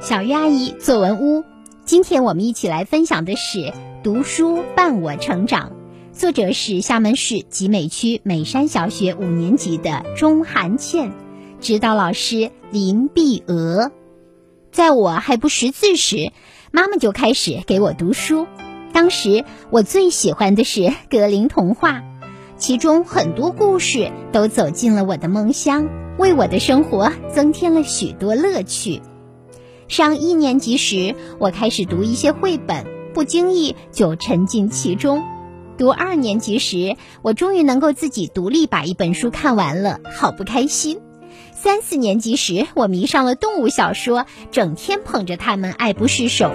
小鱼阿姨作文屋，今天我们一起来分享的是《读书伴我成长》，作者是厦门市集美区美山小学五年级的钟涵倩，指导老师林碧娥。在我还不识字时，妈妈就开始给我读书。当时我最喜欢的是格林童话，其中很多故事都走进了我的梦乡，为我的生活增添了许多乐趣。上一年级时，我开始读一些绘本，不经意就沉浸其中。读二年级时，我终于能够自己独立把一本书看完了，好不开心。三四年级时，我迷上了动物小说，整天捧着它们爱不释手。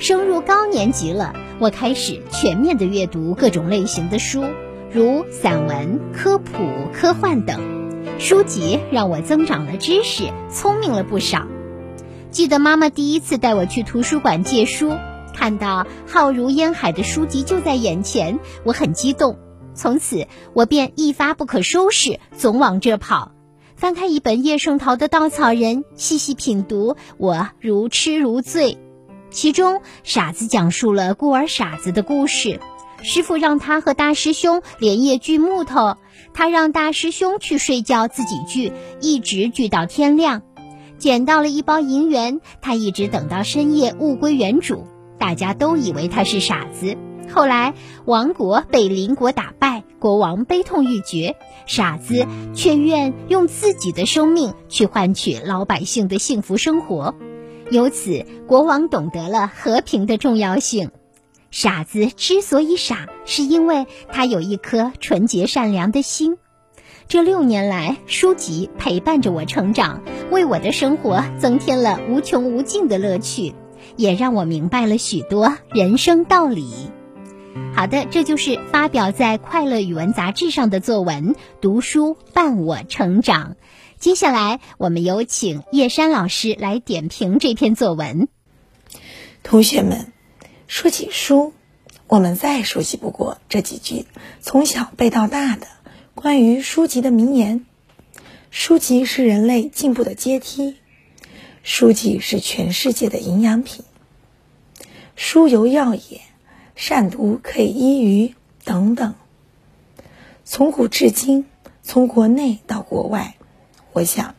升入高年级了，我开始全面的阅读各种类型的书，如散文、科普、科幻等。书籍让我增长了知识，聪明了不少。记得妈妈第一次带我去图书馆借书，看到浩如烟海的书籍就在眼前，我很激动。从此，我便一发不可收拾，总往这跑。翻开一本叶圣陶的《稻草人》，细细品读，我如痴如醉。其中，傻子讲述了孤儿傻子的故事。师傅让他和大师兄连夜锯木头，他让大师兄去睡觉，自己锯，一直锯到天亮。捡到了一包银元，他一直等到深夜，物归原主。大家都以为他是傻子。后来，王国被邻国打败，国王悲痛欲绝，傻子却愿用自己的生命去换取老百姓的幸福生活。由此，国王懂得了和平的重要性。傻子之所以傻，是因为他有一颗纯洁善良的心。这六年来，书籍陪伴着我成长，为我的生活增添了无穷无尽的乐趣，也让我明白了许多人生道理。好的，这就是发表在《快乐语文》杂志上的作文《读书伴我成长》。接下来，我们有请叶山老师来点评这篇作文。同学们，说起书，我们再熟悉不过这几句从小背到大的。关于书籍的名言：书籍是人类进步的阶梯，书籍是全世界的营养品，书犹药也，善读可以医愚等等。从古至今，从国内到国外，我想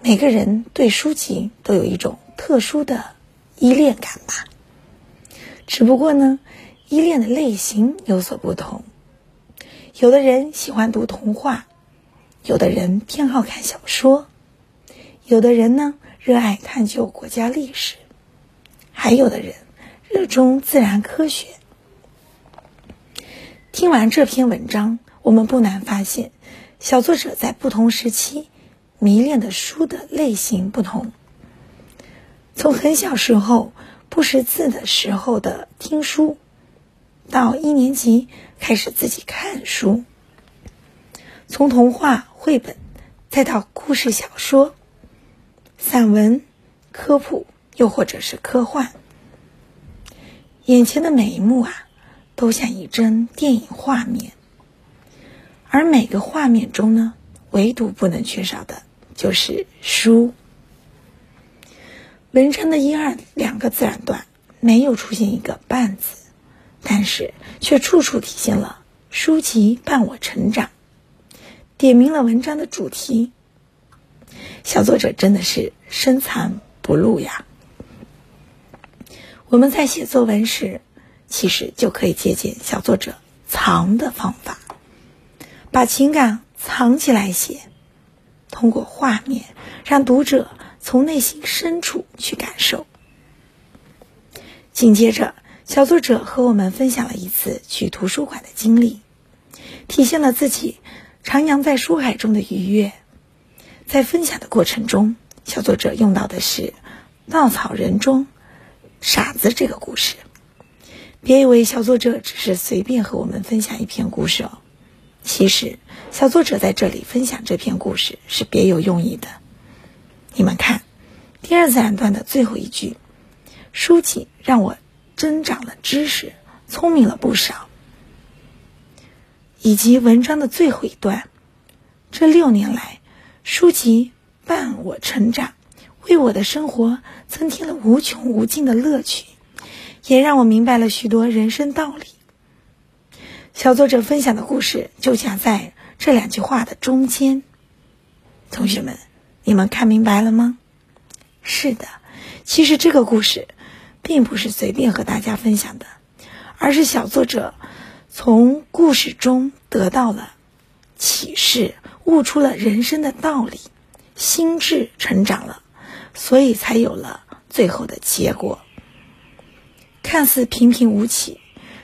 每个人对书籍都有一种特殊的依恋感吧。只不过呢，依恋的类型有所不同。有的人喜欢读童话，有的人偏好看小说，有的人呢热爱探究国家历史，还有的人热衷自然科学。听完这篇文章，我们不难发现，小作者在不同时期迷恋的书的类型不同。从很小时候不识字的时候的听书。到一年级开始自己看书，从童话绘本，再到故事小说、散文、科普，又或者是科幻，眼前的每一幕啊，都像一帧电影画面。而每个画面中呢，唯独不能缺少的就是书。文章的一二两个自然段没有出现一个半字。但是却处处体现了书籍伴我成长，点明了文章的主题。小作者真的是深藏不露呀！我们在写作文时，其实就可以借鉴小作者藏的方法，把情感藏起来写，通过画面让读者从内心深处去感受。紧接着。小作者和我们分享了一次去图书馆的经历，体现了自己徜徉在书海中的愉悦。在分享的过程中，小作者用到的是《稻草人》中傻子这个故事。别以为小作者只是随便和我们分享一篇故事哦，其实小作者在这里分享这篇故事是别有用意的。你们看，第二自然段的最后一句：“书籍让我。”增长了知识，聪明了不少。以及文章的最后一段，这六年来，书籍伴我成长，为我的生活增添了无穷无尽的乐趣，也让我明白了许多人生道理。小作者分享的故事就夹在这两句话的中间。同学们，你们看明白了吗？是的，其实这个故事并不是随便和大家分享的，而是小作者从故事中得到了启示，悟出了人生的道理，心智成长了。所以才有了最后的结果。看似平平无奇，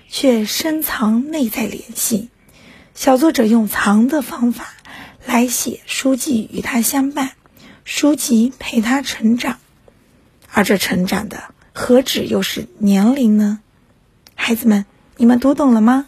却深藏内在联系。小作者用藏的方法来写书籍与他相伴，书籍陪他成长，而这成长的何止又是年龄呢？孩子们，你们读懂了吗？